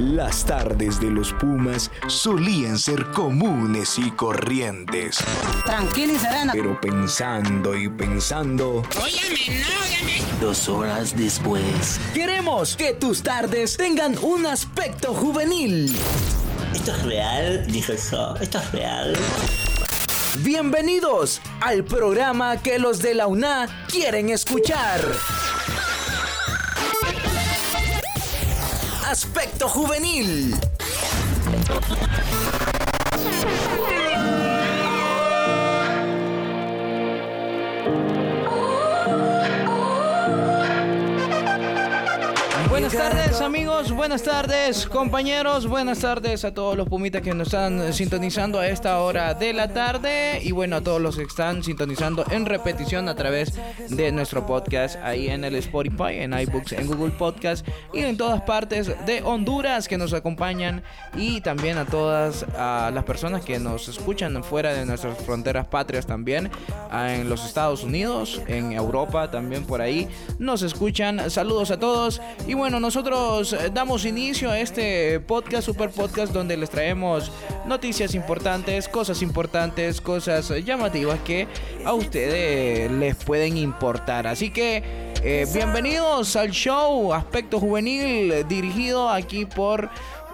Las tardes de los Pumas solían ser comunes y corrientes. Tranquila y serena. Pero pensando y pensando, Óyame, no, óyame. Dos horas después. Queremos que tus tardes tengan un aspecto juvenil. ¿Esto es real? Dijo eso. ¿Esto es real? Bienvenidos al programa que los de la UNA quieren escuchar. Aspecto juvenil. Buenas tardes amigos, buenas tardes compañeros, buenas tardes a todos los pumitas que nos están sintonizando a esta hora de la tarde. Y bueno a todos los que están sintonizando en repetición a través de nuestro podcast ahí en el Spotify, en iBooks, en Google Podcast y en todas partes de Honduras que nos acompañan. Y también a todas a las personas que nos escuchan fuera de nuestras fronteras patrias también, en los Estados Unidos, en Europa también por ahí nos escuchan. Saludos a todos. Y bueno, nosotros eh, damos inicio a este podcast, super podcast, donde les traemos noticias importantes, cosas importantes, cosas llamativas que a ustedes les pueden importar. Así que eh, bienvenidos al show Aspecto Juvenil, dirigido aquí por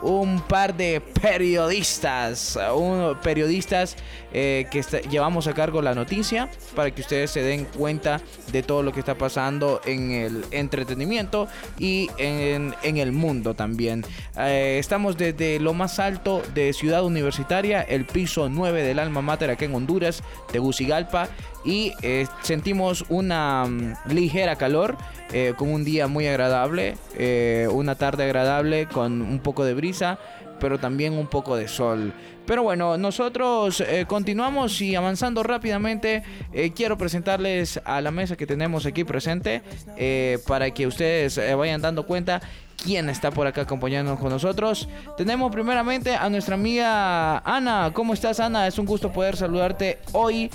un par de periodistas, un, periodistas eh, que llevamos a cargo la noticia para que ustedes se den cuenta de todo lo que está pasando en el entretenimiento y en, en el mundo también. Eh, estamos desde lo más alto de Ciudad Universitaria, el piso 9 del Alma Mater acá en Honduras, Tegucigalpa, y eh, sentimos una mm, ligera calor eh, con un día muy agradable, eh, una tarde agradable con un poco de brisa, pero también un poco de sol. Pero bueno, nosotros eh, continuamos y avanzando rápidamente. eh, quiero presentarles a la mesa que tenemos aquí presente eh, para que ustedes vayan dando cuenta quién está por acá acompañándonos con nosotros. Tenemos primeramente a nuestra amiga Ana. ¿Cómo estás, Ana? Es un gusto poder saludarte hoy.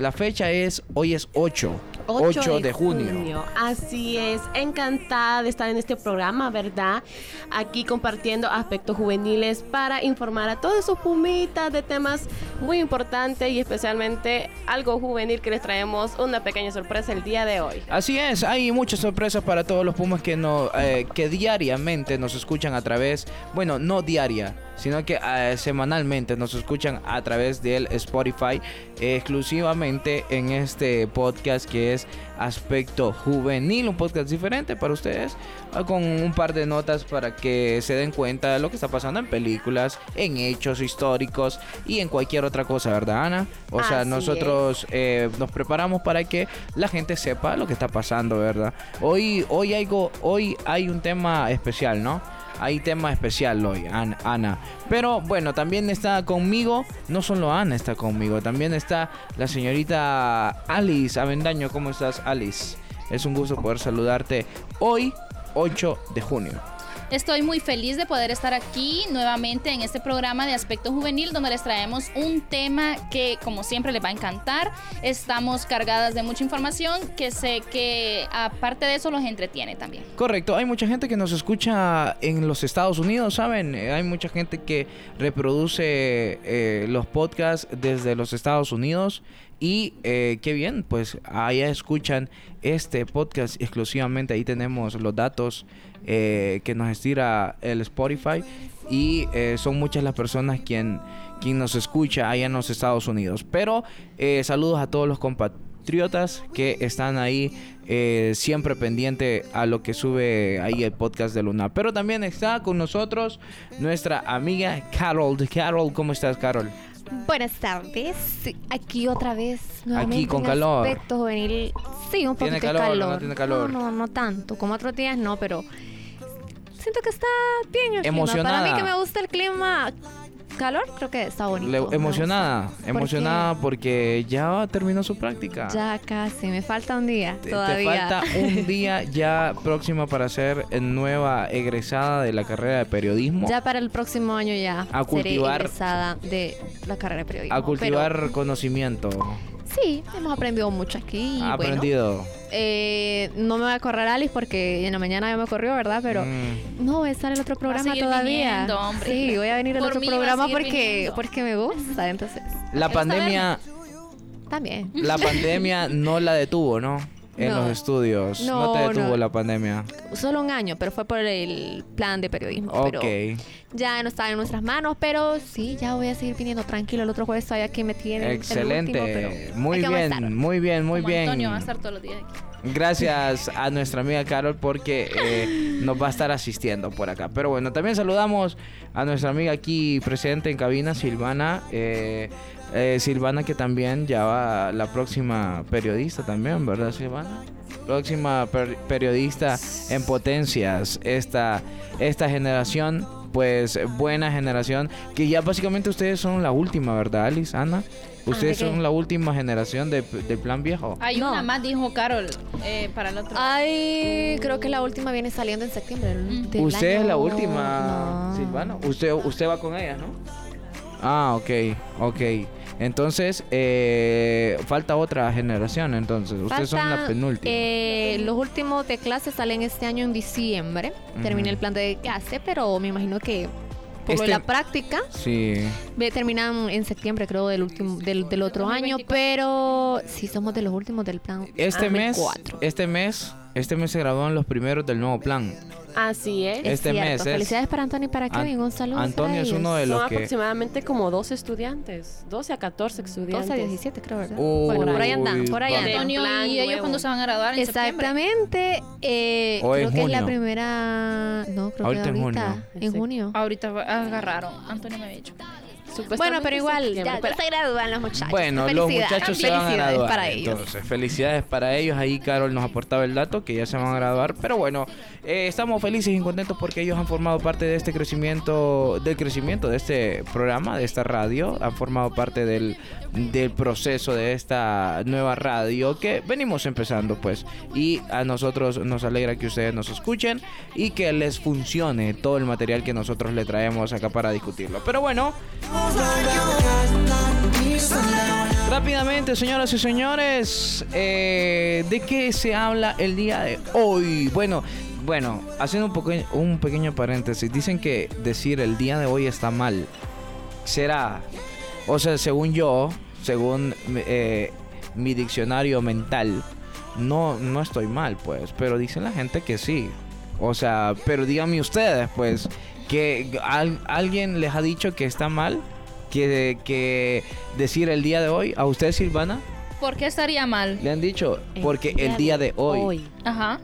la fecha es, hoy es 8. 8, de, junio. Así es, encantada de estar en este programa, ¿verdad? Aquí compartiendo aspectos juveniles para informar a todos esos pumitas de temas muy importantes y especialmente algo juvenil que les traemos una pequeña sorpresa el día de hoy. Así es, hay muchas sorpresas para todos los Pumas que, no, eh, que diariamente nos escuchan a través, bueno, no diaria, sino que eh, semanalmente nos escuchan a través del Spotify, eh, exclusivamente en este podcast que es Aspecto Juvenil, un podcast diferente para ustedes, eh, con un par de notas para que se den cuenta de lo que está pasando en películas, en hechos históricos y en cualquier otra cosa, ¿verdad, Ana? O sea, nosotros eh, nos preparamos para que la gente sepa lo que está pasando, ¿verdad? Hoy, hoy, hay, go- hoy hay un tema especial, ¿no? Hay tema especial hoy, An- Ana. Pero bueno, también está conmigo, no solo Ana está conmigo, también está la señorita Alice Avendaño. ¿Cómo estás, Alice? Es un gusto poder saludarte hoy, 8 de junio. Estoy muy feliz de poder estar aquí nuevamente en este programa de Aspecto Juvenil donde les traemos un tema que como siempre les va a encantar. Estamos cargadas de mucha información que sé que aparte de eso los entretiene también. Correcto, hay mucha gente que nos escucha en los Estados Unidos, ¿saben? Eh, Hay mucha gente que reproduce eh, los podcasts desde los Estados Unidos y eh, qué bien, pues allá escuchan este podcast exclusivamente, ahí tenemos los datos eh, que nos estira el Spotify y eh, son muchas las personas quien, quien nos escucha allá en los Estados Unidos. Pero eh, saludos a todos los compatriotas que están ahí eh, siempre pendiente a lo que sube ahí el podcast de Luna. Pero también está con nosotros nuestra amiga Carol. Carol, ¿cómo estás, Carol? Buenas tardes. Aquí otra vez. Nuevamente con en calor. Aspecto juvenil. Sí, un poquito ¿Tiene de calor no tiene calor? No, no, no tanto. Como otros días no, pero siento que está bien el clima. Para mí que me gusta el clima calor, creo que está bonito. Le- emocionada, gusta. ¿Por emocionada qué? porque ya terminó su práctica. Ya casi, me falta un día Te, te todavía. falta un día ya próxima para ser nueva egresada de la carrera de periodismo. Ya para el próximo año ya A cultivar- egresada de la carrera de periodismo. a cultivar pero conocimiento. Sí, hemos aprendido mucho aquí. Ha bueno, aprendido. eh, no me va a correr Alice porque en la mañana ya me corrió, ¿verdad? Pero Mm. no, voy a estar en el otro programa todavía. viniendo, hombre. Sí, voy a venir al otro programa porque, viniendo. porque me gusta, entonces La pandemia, también. la pandemia no la detuvo, ¿no? En No. los estudios. No, te No, detuvo no. la pandemia. Solo un año, pero fue por el plan de periodismo. Ok. Pero ya no estaba en nuestras manos, pero sí, ya voy a seguir viniendo tranquilo. El otro jueves todavía aquí me tienen. Excelente. El último, pero muy bien, muy bien, muy Como bien. Antonio va a estar todos los días aquí. Gracias a nuestra amiga Carol porque eh, nos va a estar asistiendo por acá. Pero bueno, también saludamos a nuestra amiga aquí presente en cabina, Silvana. eh, eh, Silvana que también ya va la próxima periodista también, ¿verdad Silvana? Próxima per- periodista en potencias. Esta, esta generación, pues buena generación, que ya básicamente ustedes son la última, ¿verdad Alice, Ana? Ustedes son la última generación de, del plan viejo. Hay No. una más, dijo Carol, eh, para el otro. Ay, creo que la última viene saliendo en septiembre. Mm. del Usted es la última, No. Silvana. Usted, usted va con ella, ¿no? Ah, ok, ok. Entonces, eh, falta otra generación, entonces. Ustedes son la penúltima. eh, los últimos de clase salen este año en diciembre. Termina Ujú. el plan de clase, pero me imagino que por lo Este- la práctica sí. terminan en septiembre, creo, del último del, del otro año. 2024. Pero sí somos de los últimos del plan. Este mes, 2004. este mes, este mes se graduaron los primeros del nuevo plan. Así es. Es este cierto. mes es- Felicidades para Antonio y para An- Kevin. Un saludo. Antonio es ellos. uno de Son los que... aproximadamente como 12 estudiantes. 12 a 14 estudiantes. 12 a 17, creo, ¿verdad? Uy, bueno, por ahí andan, por ahí andan. Antonio y ellos nuevo. cuando se van a graduar en. Exactamente. Eh, en creo que es la junio. primera. No, creo Ahorita que en ahorita. junio. En junio. Ahorita agarraron. Antonio me había dicho. Bueno, pero igual, ya, ya se gradúan los muchachos. Bueno, los muchachos se van a graduar. para ellos. Entonces, felicidades para ellos. Ahí Carol nos aportaba el dato que ya se van a graduar. Pero bueno, eh, estamos felices y contentos porque ellos han formado parte de este crecimiento, del crecimiento de este programa, de esta radio. Han formado parte del, del proceso de esta nueva radio que venimos empezando, pues. Y a nosotros nos alegra que ustedes nos escuchen y que les funcione todo el material que nosotros le traemos acá para discutirlo. Pero bueno. Rápidamente, señoras y señores, eh, ¿de qué se habla el día de hoy? Bueno, bueno, haciendo un, poco, un pequeño paréntesis, dicen que decir el día de hoy está mal. ¿Será? O sea, según yo, según eh, mi diccionario mental, no, no estoy mal, pues, pero dicen la gente que sí. O sea, pero díganme ustedes, pues, que al- alguien les ha dicho que está mal, que, que decir el día de hoy, a usted Silvana, ¿Por qué estaría mal? le han dicho, porque el día de hoy. Ajá.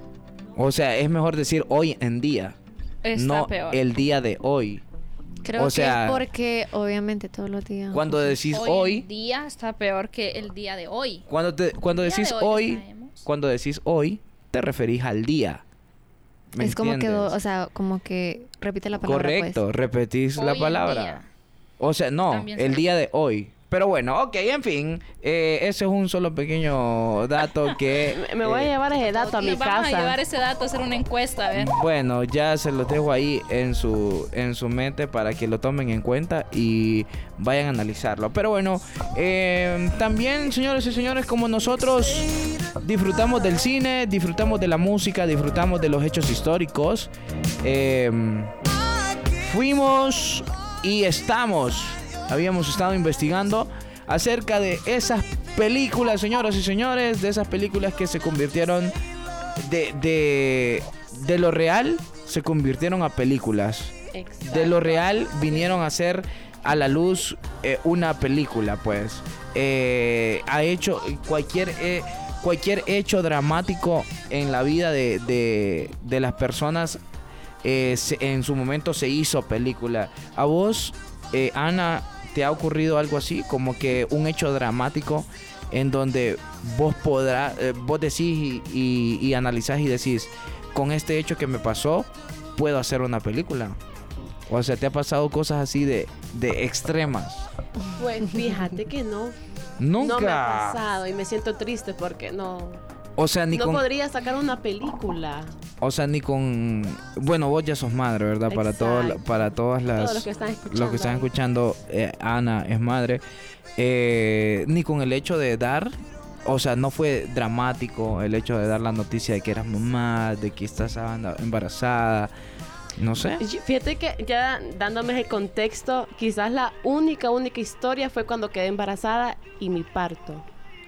O sea, es mejor decir hoy en día, Está no peor. el día de hoy. Creo O que sea- es porque, obviamente, todos los días. Cuando decís hoy, hoy, en día está peor que el día de hoy. cuando, te, cuando decís de hoy hoy, cuando decís hoy, te referís al día. ¿Me Es como que, o sea, como que repite la palabra. pues. Correcto, repetís la Hoy en palabra. O sea, no, También el día de hoy. Pero bueno, ok, en fin, eh, ese es un solo pequeño dato que... Me- voy a eh, llevar ese dato a mi Nos vamos a llevar casa. ese dato a hacer una encuesta, a ver. Bueno, ya se los dejo ahí en su, en su mente para que lo tomen en cuenta y vayan a analizarlo. Pero bueno, eh, también, señores y señores, como nosotros disfrutamos del cine, disfrutamos de la música, disfrutamos de los hechos históricos, eh, fuimos y estamos, habíamos estado investigando acerca de esas películas, señoras y señores, de esas películas que se convirtieron de, de, de lo real, se convirtieron a películas. De lo real vinieron a ser a la luz eh, una película, pues. Eh, ha hecho cualquier, eh, cualquier hecho dramático en la vida de, de- de las personas eh, se- en su momento se hizo película. ¿A vos, eh, Ana, te ha ocurrido algo así? Como que un hecho dramático en donde vos podrás, eh, vos decís y, y, y analizás y decís, con este hecho que me pasó, puedo hacer una película. O sea, ¿te ha pasado cosas así de, de extremas? Pues fíjate que no. Nunca. No me ha pasado y me siento triste porque no. O sea, ni no con... podría sacar una película. O sea, ni con... Bueno, vos ya sos madre, ¿verdad? Para, todo, para todas las... Todos los que están escuchando. los que están escuchando, eh, Ana es madre. Eh, ni con el hecho de dar o sea, no fue dramático el hecho de dar la noticia de que eras mamá, de que estás embarazada. No sé. Fíjate que ya dándome el contexto, quizás la única, única historia fue cuando quedé embarazada y mi parto.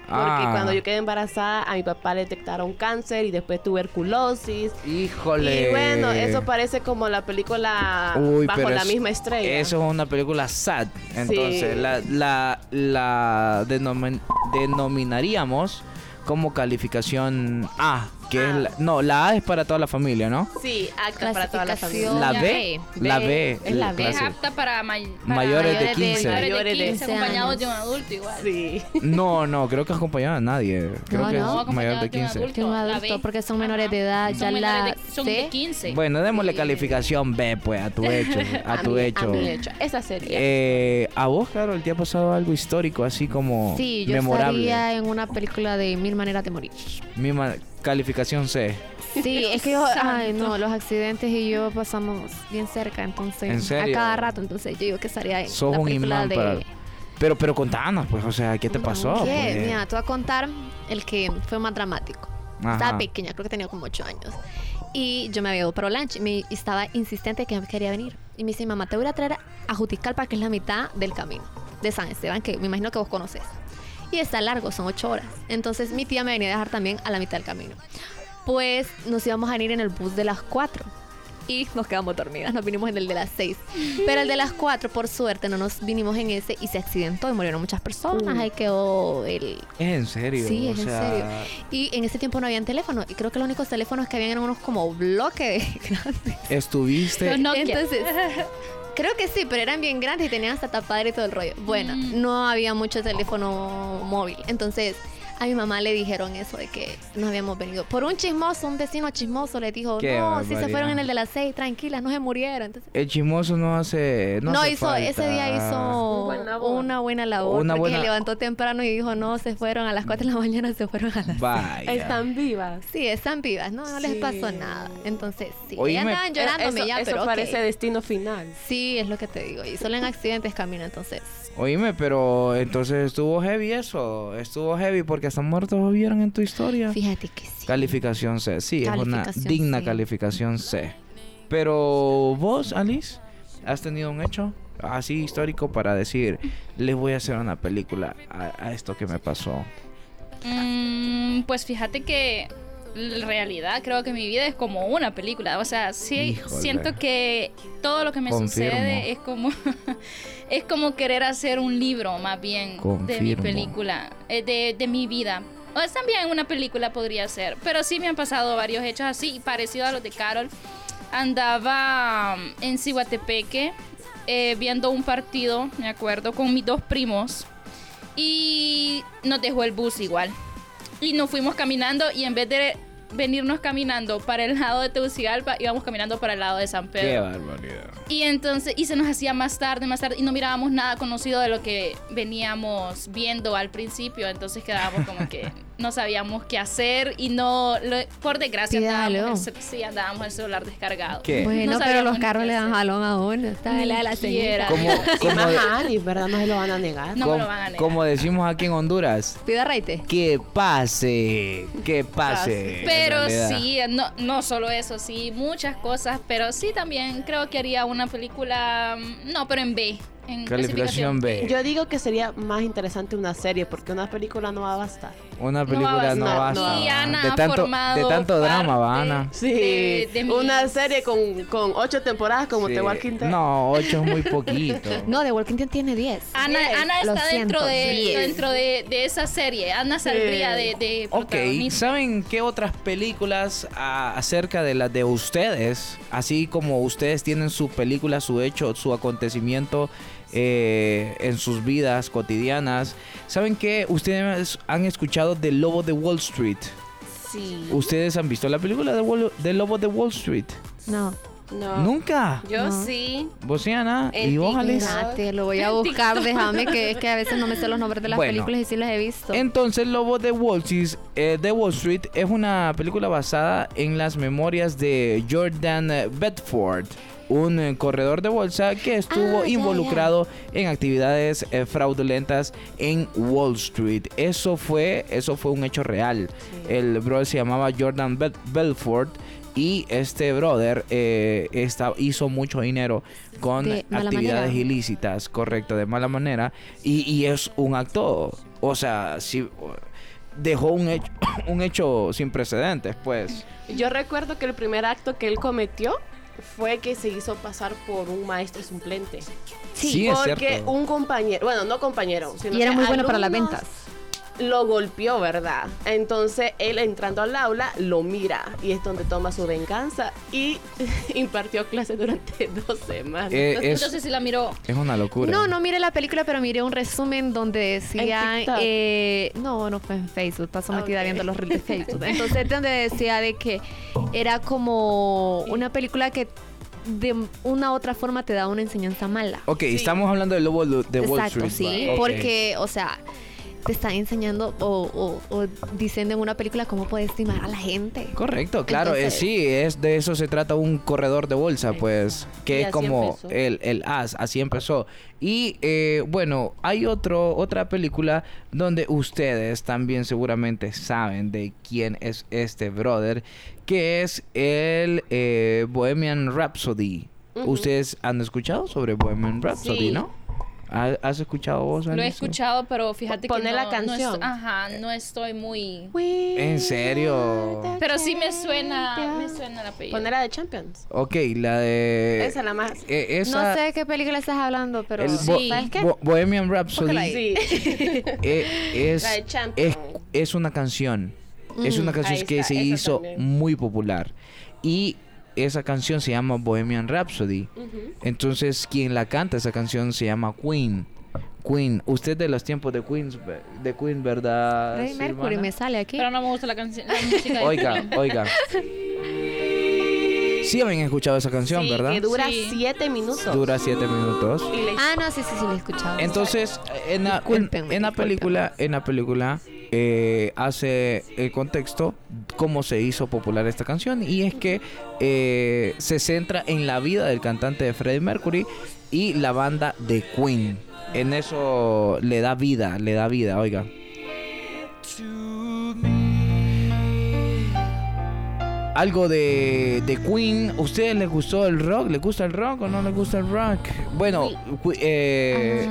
Porque Ah. cuando yo quedé embarazada, a mi papá le detectaron cáncer y después tuberculosis. Híjole. Y bueno, eso parece como la película Uy, Bajo la es- misma estrella. Eso es una película sad. Entonces, Sí. la, la, la denomin- denominaríamos como calificación A. Que es A. la- no, la A es para toda la familia, ¿no? Sí, acta para toda la familia. La Ya. B. La B. Es la B. Es apta para, may- para Mayores de mayores de- 15. mayores de Mayores de 15, 15 acompañados de un adulto igual. Sí. No, no, creo que acompañado a nadie. Creo No, que no. es mayor de Acompañado de un 15. adulto. Adulto, B. porque son menores de edad. Son ya la de, son de C. 15. Bueno, démosle Sí. calificación B, pues, a tu hecho. A tu mi, hecho. A mi hecho. Esa sería. Eh, a vos, claro, el día ha pasado algo histórico, así como Sí, yo memorable. estaría en una película de Mil Maneras de Morir. Misma calificación C. Sí, es que yo, ay, no, los accidentes y yo pasamos bien cerca, entonces, ¿En serio? a cada rato, entonces yo digo que estaría en Sos la un imán de... para... Pero, pero contanos, pues, o sea, ¿qué te pasó? ¿Qué? Pues, Mira, te voy a contar el que fue más dramático. Ajá. Estaba pequeña, creo que tenía como 8 años. Y yo me había ido para lunch y me estaba insistente que quería venir. Y me dice, mamá, te voy a traer a Juticalpa, que es la mitad del camino de San Esteban, que me imagino que vos conoces. Y está largo, son 8 horas. Entonces mi tía me venía a dejar también a la mitad del camino. Pues nos íbamos a ir en el bus de las 4. Y nos quedamos dormidas, nos vinimos en el de las 6. Pero el de las 4, por suerte, no nos vinimos en ese y se accidentó y murieron muchas personas. Ahí quedó el, Es en serio. Sí, o es en sea, serio. Y en ese tiempo no habían teléfono. Y creo que los únicos teléfonos que habían eran unos como bloques grandes. Estuviste... Entonces, creo que sí, pero eran bien grandes y tenían hasta tapadera y todo el rollo. Bueno, Mm. no había mucho teléfono móvil. Entonces, a mi mamá le dijeron eso de que no habíamos venido. Por un chismoso, un vecino chismoso le dijo, Qué no, si se fueron en el de las seis, tranquilas, no se murieron. Entonces, El chismoso no hace... No, no, hace hizo, ese día hizo Buena una buena labor. Una porque buena- se levantó temprano y dijo, no, se fueron a las 4 de la mañana, se fueron a las Vaya. Están vivas. Sí, están vivas, no, no les pasó nada. Entonces, sí, Oíme. andaban llorándome eso ya, eso pero parece destino final. Sí, es lo que te digo. Y solo en accidentes camino, entonces. Oíme, pero entonces estuvo heavy eso. Estuvo heavy porque hasta muertos vieron en tu historia. Fíjate que sí. Calificación C. Sí, es una digna C. calificación C. Pero vos, Alice, has tenido un hecho así histórico para decir, les voy a hacer una película a, a esto que me pasó. Mm, pues fíjate que en realidad creo que mi vida es como una película. O sea, sí Híjole. siento que todo lo que me Confirmo. sucede es como es como querer hacer un libro más bien de mi película, eh, de, de mi vida. O es también una película podría ser, pero sí me han pasado varios hechos así, parecido a los de Carol. Andaba mm, en Cihuatepeque eh, viendo un partido, me acuerdo, con mis dos primos y nos dejó el bus igual. Y nos fuimos caminando y en vez de venirnos caminando para el lado de Tegucigalpa, íbamos caminando para el lado de San Qué Pedro. barbaridad. Y entonces, y se nos hacía más tarde, más tarde, y no mirábamos nada conocido de lo que veníamos viendo al principio, entonces quedábamos como que no sabíamos qué hacer y no, lo- por desgracia, andábamos, el sí, andábamos el celular descargado. ¿Qué? Bueno, No pero los carros le dan jalón a uno. Está Ni la, la señora. Como, como, de- Ani, ¿verdad? No se lo van a negar. No me como- lo van a negar. como decimos aquí en Honduras, Pida raite. que pase, que pase. Pero sí, no, no solo eso, sí, muchas cosas, pero sí también creo que haría una película, mm, no, pero en B, en Calificación B. Yo digo que sería más interesante una serie porque una película no va a bastar. Una No película va a no basta. Ana de tanto, formado de tanto drama, va, Ana. Sí, de- de mi- una serie con, con ocho temporadas como Sí. The Walking Dead. No, ocho es muy poquito. No, The Walking Dead tiene 10. Ana, Bien, Ana lo está dentro, siento, de, dentro de, de esa serie. Ana saldría de, de Ok. ¿saben qué otras películas ah, acerca de las de ustedes? Así como ustedes tienen su película, su hecho, su acontecimiento eh, en sus vidas cotidianas. ¿Saben qué? Ustedes han escuchado del Lobo de Wall Street. Sí. ¿Ustedes han visto la película de Wall- del Lobo de Wall Street? No. No. ¿Nunca? Yo No. sí. ¿Vos sí, Ana? Espérate, lo voy a buscar, déjame, que es que a veces no me sé los nombres de las Bueno. películas y sí las he visto. Entonces, Lobo de Wall Street, eh, de Wall Street es una película basada en las memorias de Jordan Bedford, un eh, corredor de bolsa que estuvo Ah, involucrado en actividades eh, fraudulentas en Wall Street. Eso fue, eso fue un hecho real. El brother se llamaba Jordan Belfort. Y este brother eh, hizo mucho dinero con De actividades manera. ilícitas, correcto, de mala manera. Y, y es un acto, o sea, sí, dejó un hecho, un hecho sin precedentes, pues. Yo recuerdo que el primer acto que él cometió fue que se hizo pasar por un maestro suplente. Sí, es porque cierto. un compañero, bueno, no compañero, sino y era que muy bueno para las ventas. Lo golpeó, ¿verdad? Entonces él entrando al aula lo mira y es donde toma su venganza y impartió clases durante dos semanas. Eh, es, Entonces sí la miró. es una locura. No, no miré la película, pero miré un resumen donde decía... Eh, no, no fue en Facebook, paso metida Ok. viendo los reels de Facebook. Entonces, donde decía de que era como una película que de una u otra forma te da una enseñanza mala. Ok, estamos hablando del lobo de Wall Exacto, Street. sí, ¿va? Ok. porque, o sea, te están enseñando o, o, o diciendo en una película cómo puedes estimar a la gente. Correcto, claro, eh, sí, es de eso se trata un corredor de bolsa, pues, que Y es como el, el as, así empezó. Y eh, bueno, hay otro, otra película donde ustedes también seguramente saben de quién es este brother, que es el eh, Bohemian Rhapsody. Ustedes han escuchado sobre Bohemian Rhapsody, Sí. ¿no? ¿Ha- ¿Has escuchado vos? Lo he escuchado, pero fíjate que no, la no canción. est- ajá, no estoy muy... ¿En serio? Pero sí me suena, me suena el apellido. Poner la de Champions. Ok, la de... Esa es la más. eh, esa- No sé de qué película estás hablando, pero... el Bo- Sí. ¿Sabes qué? Bo- Bohemian Rhapsody. Sí. eh, es, La de Champions. es, es una canción. Es una canción ahí que está, se hizo también. muy popular. Y esa canción se llama Bohemian Rhapsody. Entonces, quien la canta esa canción se llama Queen. Queen. Usted de los tiempos de Queen, de Queen ¿verdad? Freddie Mercury me sale aquí. Pero no me gusta la canción, la Oiga, oiga. Sí habían escuchado esa canción, Sí, ¿verdad? que dura Sí. siete minutos. Dura siete minutos. Y la Ah, no, sí, sí, sí, lo he escuchado. Entonces, en la, en, en la película, en la película eh, hace el contexto cómo se hizo popular esta canción y es que eh, se centra en la vida del cantante de Freddie Mercury y la banda de Queen. En eso le da vida, le da vida, oiga. Algo de, de Queen. ¿Ustedes les gustó el rock? ¿Les gusta el rock o no les gusta el rock? Bueno, eh,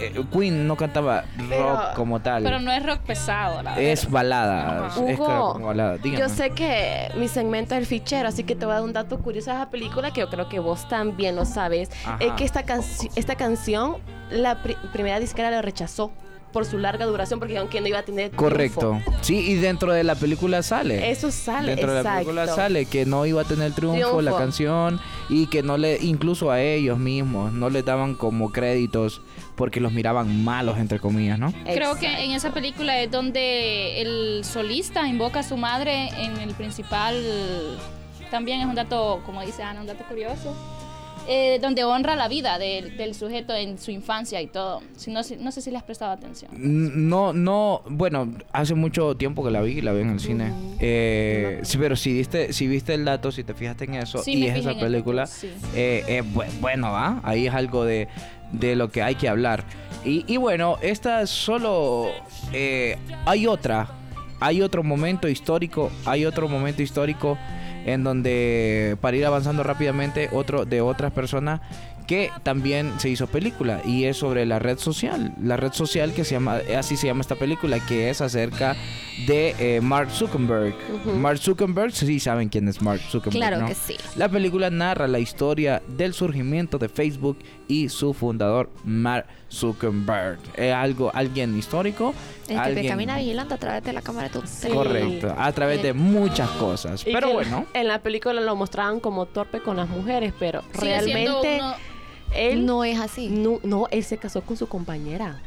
eh, Queen no cantaba Pero- rock como tal. Pero no es rock pesado, la es verdad. balada. Ajá. Es Hugo, balada. Yo sé que mi segmento es el fichero, así que te voy a dar un dato curioso de esa película que yo creo que vos también lo sabes. Ajá. Es que esta, canci- esta canción, la pri- primera disquera la rechazó por su larga duración porque dijeron que no iba a tener Correcto. triunfo. Sí, y dentro de la película sale. Eso sale, Dentro de la película sale que no iba a tener triunfo, la canción y que no le, incluso a ellos mismos, no les daban como créditos porque los miraban malos, entre comillas, ¿no? Creo que en esa película es donde el solista invoca a su madre en el principal. También es un dato, como dice Ana, un dato curioso. Eh, donde honra la vida del, del sujeto en su infancia y todo. Si no, si- no sé si le has prestado atención. No, no, bueno, hace mucho tiempo que la vi, la vi en el cine. Eh, sí, pero si viste, si viste el dato, si te fijaste en eso Sí, y es esa película, sí. eh, bu- bueno, ¿ah? ahí es algo de, de lo que hay que hablar. Y, y bueno, esta solo hay otra, hay otro momento histórico, hay otro momento histórico en donde para ir avanzando rápidamente otro de otras personas que también se hizo película y es sobre la red social, la red social que se llama, así se llama esta película, que es acerca de eh, Mark Zuckerberg. Mark Zuckerberg, sí saben quién es Mark Zuckerberg. Claro ¿no? que sí. La película narra la historia del surgimiento de Facebook y su fundador, Mark Zuckerberg. Es algo, alguien histórico. Que te alguien- camina vigilando a través de la cámara de tu teléfono. Correcto, a través de muchas cosas. Y Pero que bueno. En la película lo mostraban como torpe con las mujeres, pero Sigue realmente uno- él No es así. no, no, él se casó con su compañera.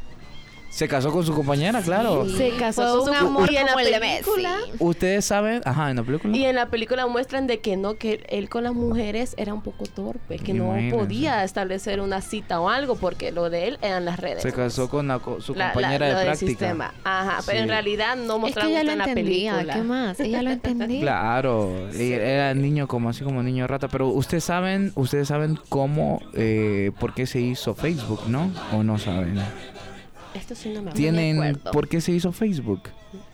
Se casó con su compañera, claro. Se casó con un su amor y en la de película-. Ustedes saben, ajá, en la película. Y en la película muestran de que no, que él con las mujeres era un poco torpe, que Imagínense. no podía establecer una cita o algo, porque lo de él eran las redes. Se casó con la co- su La- la- compañera lo de del práctica. sistema. Ajá, pero Sí. en realidad no Es mostraron que ella esto lo en la entendía. película. ¿Qué más? Ella lo entendía. Claro, y era niño como así como niño rata, pero ustedes saben, ustedes saben cómo, eh, por qué se hizo Facebook, ¿no? O no saben. Esto sí no me acuerdo. Tienen, acuerdo. ¿por qué se hizo Facebook?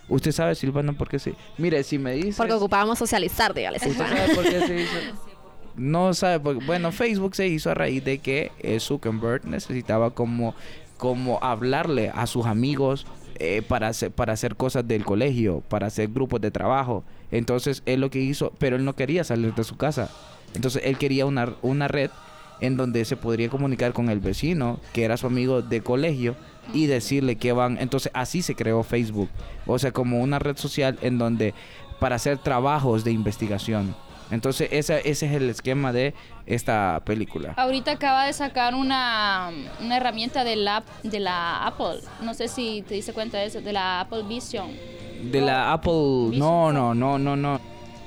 Usted sabe, Silvana, por qué se. Mire, si me dice. Porque ocupábamos socializar, dígale, ¿Usted sabe por qué se hizo? No sabe, por- bueno, Facebook se hizo a raíz de que eh, Zuckerberg necesitaba como, como hablarle a sus amigos eh, para, hacer, para hacer cosas del colegio, para hacer grupos de trabajo. Entonces, él lo que hizo, pero él no quería salir de su casa. Entonces, él quería una, una red en donde se podría comunicar con el vecino, que era su amigo de colegio, y decirle que van. Entonces, así se creó Facebook. O sea, como una red social en donde para hacer trabajos de investigación. Entonces, esa, ese es el esquema de esta película. Ahorita acaba de sacar una, una herramienta de la, de la Apple. No sé si te diste cuenta de eso, de la Apple Vision. De la Apple, no, no, no, no, no.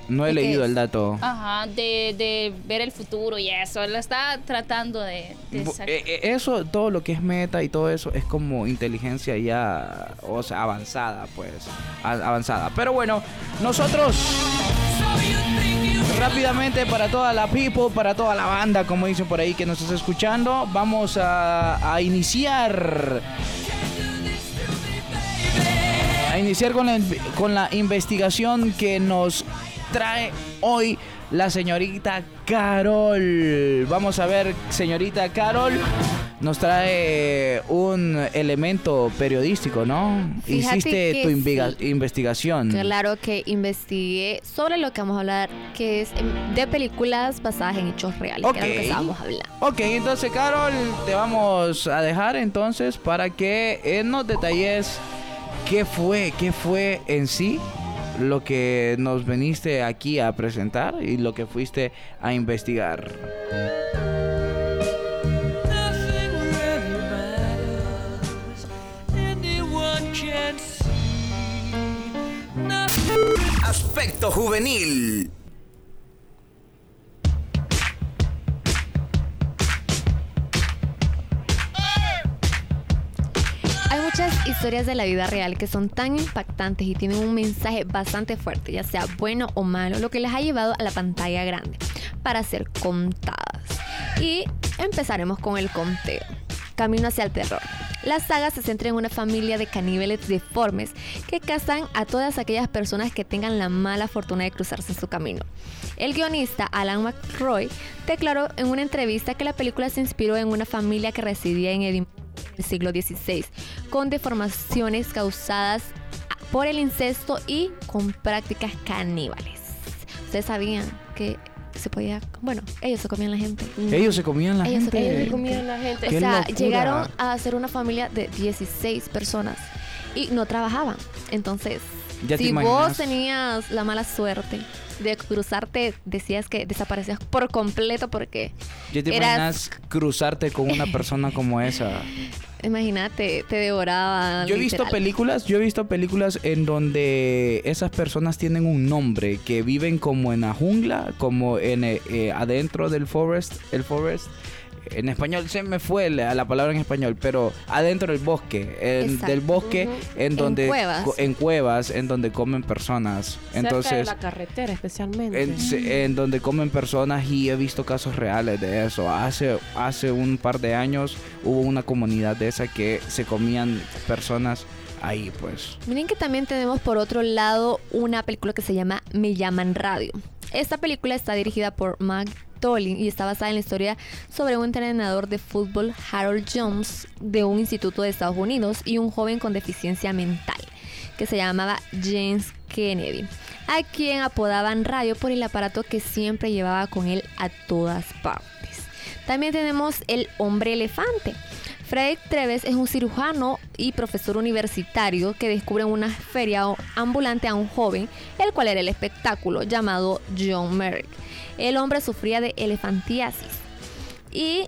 No he ¿De qué leído es? el dato. Ajá, de, de ver el futuro y eso. Lo está tratando de, de Bu- sacar. eh, eh, Eso, todo lo que es meta y todo eso es como inteligencia ya, o sea, avanzada, pues, avanzada. Pero bueno, nosotros rápidamente para toda la people, para toda la banda, como dicen por ahí que nos está escuchando, vamos a, a iniciar. A iniciar con la, con la investigación que nos trae hoy la señorita Carol. Vamos a ver, señorita Carol, nos trae un elemento periodístico, ¿no? Fíjate Hiciste tu sí. investigación. Claro que investigué sobre lo que vamos a hablar, que es em, de películas basadas en hechos reales, que era lo que estábamos hablando. Ok, entonces Carol, te vamos a dejar entonces para que eh, nos detalles qué fue, qué fue en sí lo que nos veniste aquí a presentar y lo que fuiste a investigar. Aspecto juvenil. Muchas historias de la vida real que son tan impactantes y tienen un mensaje bastante fuerte, ya sea bueno o malo, lo que les ha llevado a la pantalla grande para ser contadas. Y empezaremos con el conteo. Camino hacia el terror. La saga se centra en una familia de caníbales deformes que cazan a todas aquellas personas que tengan la mala fortuna de cruzarse en su camino. El guionista Alan McRoy declaró en una entrevista que la película se inspiró en una familia que residía en Edimburgo del siglo XVI, con deformaciones causadas por el incesto y con prácticas caníbales. ¿Ustedes sabían que se podía, bueno, ellos se comían la gente? Ellos se comían la Ellos se gente. comían Ellos comían la gente. Qué o sea, locura. llegaron a ser una familia de 16 personas y no trabajaban. Entonces, Ya si vos tenías la mala suerte de cruzarte, decías que desaparecías por completo porque, ¿Ya te eras- imaginas cruzarte con una persona como esa? imagínate, te devoraban. Yo he visto películas, yo he visto películas en donde esas personas tienen un nombre, que viven como en la jungla, como en eh, eh, adentro del forest, el forest. En español se me fue la, la palabra en español, pero adentro del bosque, en- Exacto. del bosque en En donde cuevas. co- en cuevas, en donde comen personas. Cerca de Entonces, la carretera especialmente. en, en donde comen personas y he visto casos reales de eso. Hace, hace un par de años hubo una comunidad de esa que se comían personas ahí, pues. Miren que también tenemos por otro lado una película que se llama Me llaman radio. Esta película está dirigida por Mac Y está basada en la historia sobre un entrenador de fútbol, Harold Jones, de un instituto de Estados Unidos y un joven con deficiencia mental que se llamaba James Kennedy, a quien apodaban radio por el aparato que siempre llevaba con él a todas partes. También tenemos el hombre elefante. Frederick Treves es un cirujano y profesor universitario que descubre en una feria ambulante a un joven, el cual era el espectáculo, llamado John Merrick. El hombre sufría de elefantiasis y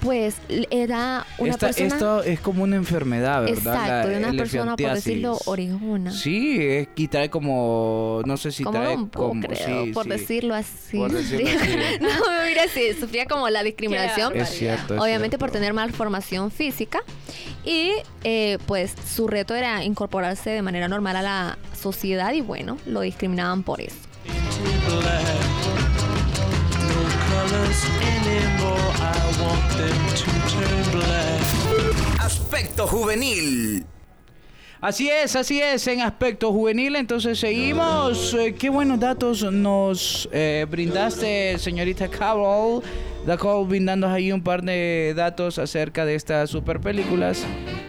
pues era una Esta- persona... Esto es como una enfermedad, ¿verdad? Exacto, La de una persona, por decirlo, orejona. Sí, es, y trae como, no sé si como trae un poco, como, creo, sí, por sí. decirlo así. Por decirlo así. no, mira, sí, sufría como la discriminación. Es cierto. es Obviamente por cierto. tener malformación física y eh, pues su reto era incorporarse de manera normal a la sociedad y bueno, lo discriminaban por eso. Aspecto juvenil. Así es, así es, en aspecto juvenil. Entonces seguimos. Eh, qué buenos datos nos eh, brindaste, señorita Carol. Carol brindándonos ahí un par de datos acerca de estas super películas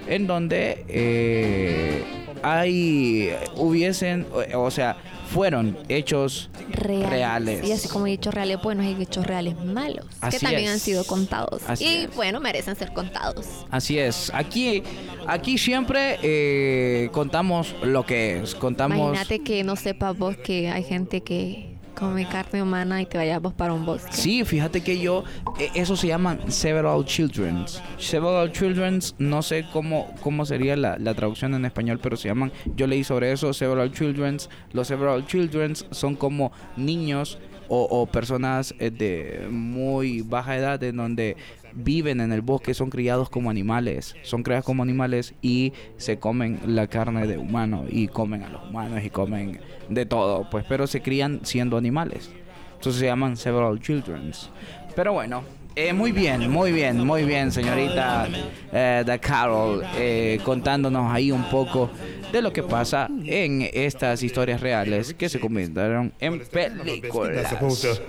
en donde eh, hay, hubiesen, o, o sea, fueron hechos Reales. reales. Y así como hay hechos reales buenos, hay hechos reales malos. Así que también es. han sido contados. Así y es. bueno, merecen ser contados. Así es. Aquí, aquí siempre eh, contamos lo que es. Contamos. Imagínate que no sepas vos que hay gente que come carne humana y te vayas vos para un bosque. Sí, fíjate que yo, eh, eso se llama Several Children's. Several Children's, no sé cómo, cómo sería la, la traducción en español, pero se llaman, yo leí sobre eso, Several Children's. Los Several Children's son como niños o, o personas eh, de muy baja edad en donde viven en el bosque, son criados como animales, son criados como animales y se comen la carne de humano y comen a los humanos y comen de todo, pues, pero se crían siendo animales. Entonces se llaman several children's. Pero bueno, eh, muy bien, muy bien, muy bien, señorita eh, Carol, eh, contándonos ahí un poco de lo que pasa en estas historias reales que se convirtieron en películas.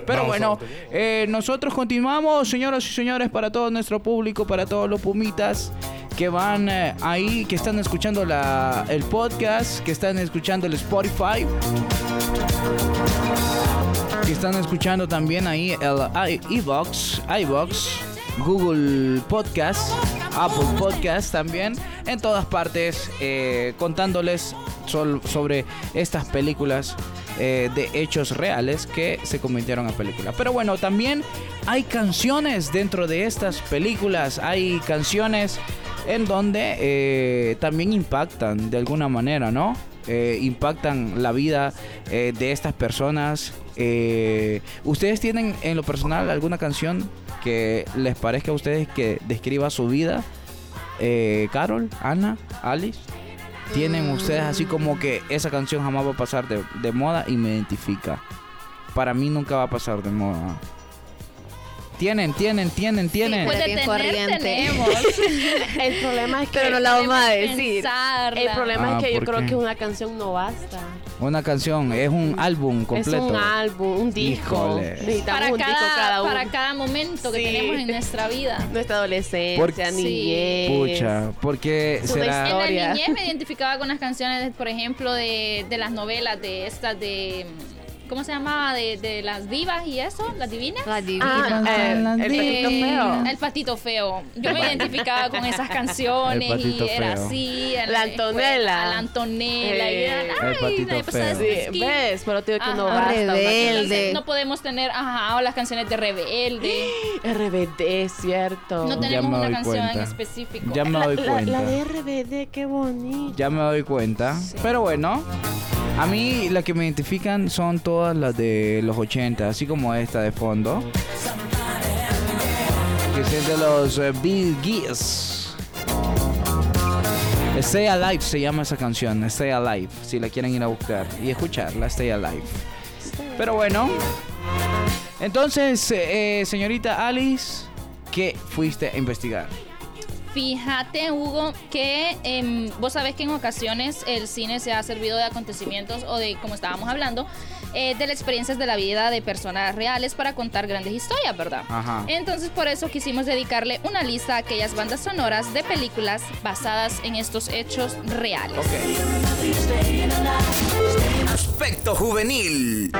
Pero bueno, eh, nosotros continuamos, señoras y señores, para todo nuestro público, para todos los pumitas que van eh, ahí, que están escuchando la, el podcast, que están escuchando el Spotify que están escuchando también ahí el i- iVox, iVox, Google Podcast, Apple Podcast también, en todas partes, eh, contándoles sobre estas películas eh, de hechos reales que se convirtieron en películas. Pero bueno, también hay canciones dentro de estas películas, hay canciones en donde eh, también impactan de alguna manera, ¿no? Eh, impactan la vida eh, de estas personas. Eh, ¿Ustedes tienen en lo personal alguna canción que les parezca a ustedes que describa su vida? Carol, Ana, Alice. ¿Tienen ustedes así como que esa canción jamás va a pasar de, de moda y me identifica? Para mí nunca va a pasar de moda. Tienen, tienen, tienen, tienen. Pues de bien tener corriente. tenemos. El problema es que Pero no la vamos a decir. pensarla. el problema Ah, es que yo ¿por creo que una canción no basta. Una canción, es un álbum completo. Es un álbum, un disco. Para un disco cada, para cada momento que Sí. tenemos en nuestra vida. Nuestra adolescencia, Por- niñez. Pucha, porque será... En la niñez me identificaba con las canciones, por ejemplo, de, de las novelas de estas de... ¿Cómo se llamaba? De, de las divas y eso, las divinas. La divina. Ah, eh, el patito feo. El patito feo. Yo me identificaba con esas canciones y era feo. así. en La escuela, Antonella. La Antonella. y Eh, era, El ay, patito la empezaba a feo. Sí. ¿ves? Pero te digo que no Ajá. basta. una Rebelde. Entonces, no podemos tener, ajá, o las canciones de Rebelde. RBD, cierto. No Ya tenemos una canción en cuenta. específico. Ya me doy la, cuenta. la de RBD, qué bonito. Ya me doy cuenta. Pero bueno, a mí las que me identifican son todas las de los 80, así como esta de fondo. Que es de los eh, Bee Gees. Stay Alive se llama esa canción, Stay Alive, si la quieren ir a buscar y escucharla, Stay Alive. Pero bueno, entonces, eh, señorita Alice, ¿qué fuiste a investigar? Fíjate, Hugo, que em, vos sabés que en ocasiones el cine se ha servido de acontecimientos o de, como estábamos hablando, eh, de las experiencias de la vida de personas reales para contar grandes historias, ¿verdad? Ajá. Entonces por eso quisimos dedicarle una lista a aquellas bandas sonoras de películas basadas en estos hechos reales. Aspecto juvenil.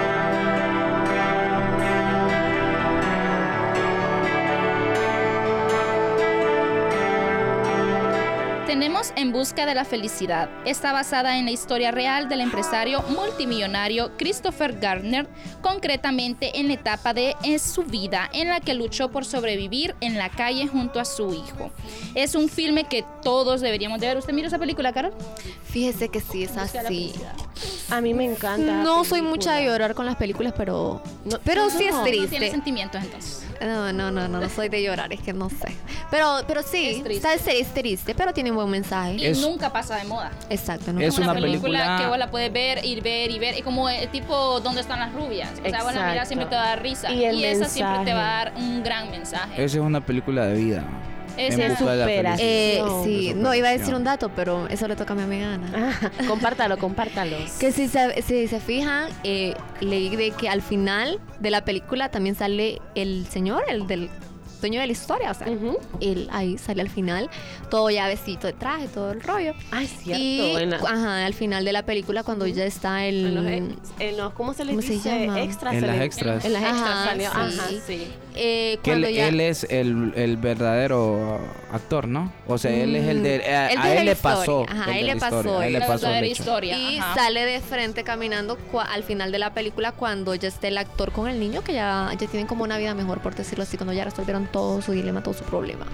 Tenemos En Busca de la Felicidad. Está basada en la historia real del empresario multimillonario Christopher Gardner, concretamente en la etapa de su vida en la que luchó por sobrevivir en la calle junto a su hijo. Es un filme que todos deberíamos de ver. ¿Usted mira esa película, Carol? Fíjese que sí, es así. A mí me encanta. No soy mucha de llorar con las películas, pero. No, pero sí es no, no tiene triste. sentimientos entonces. No, no, no, no, no soy de llorar, es que no sé. Pero, pero sí, Es triste. es triste, pero tiene un buen mensaje. Y Es- nunca pasa de moda. Exacto, no Es una, una película, película- que vos la puedes ver, ir, ver y ver. Y como el tipo ¿Dónde están las rubias? O sea, vos la miras Exacto. siempre te va a dar risa. Y Y, esa siempre te va a dar un gran mensaje. Esa es una película de vida. Ese En es busca de la superación. Eh, No, sí, no iba a decir un dato, pero eso le toca a mi amiga Ana. Ah, compártalo, compártalo. Que si se, si se fijan, eh, leí de que al final de la película también sale el señor, el del dueño de la historia, o sea, él ahí sale al final, todo ya vestido de traje, todo el rollo. Ay, cierto. Y en, la- ajá, al final de la película, cuando ya está el... en los, en los- ¿cómo se les ¿Cómo se dice? llama? Extras. En las le- extras. En las extras Ajá, salió. sí. Ajá, sí. Eh, Que él, cuando ya- él es el, el verdadero actor, ¿no? O sea, él es el de... A, el a de él le pasó. Ajá, el él le historia, pasó, a él le pasó historia. Y ajá. sale de frente caminando cua- al final de la película cuando ya esté el actor con el niño, que ya, ya tienen como una vida mejor, por decirlo así, cuando ya resolvieron todo su dilema, todo su problema.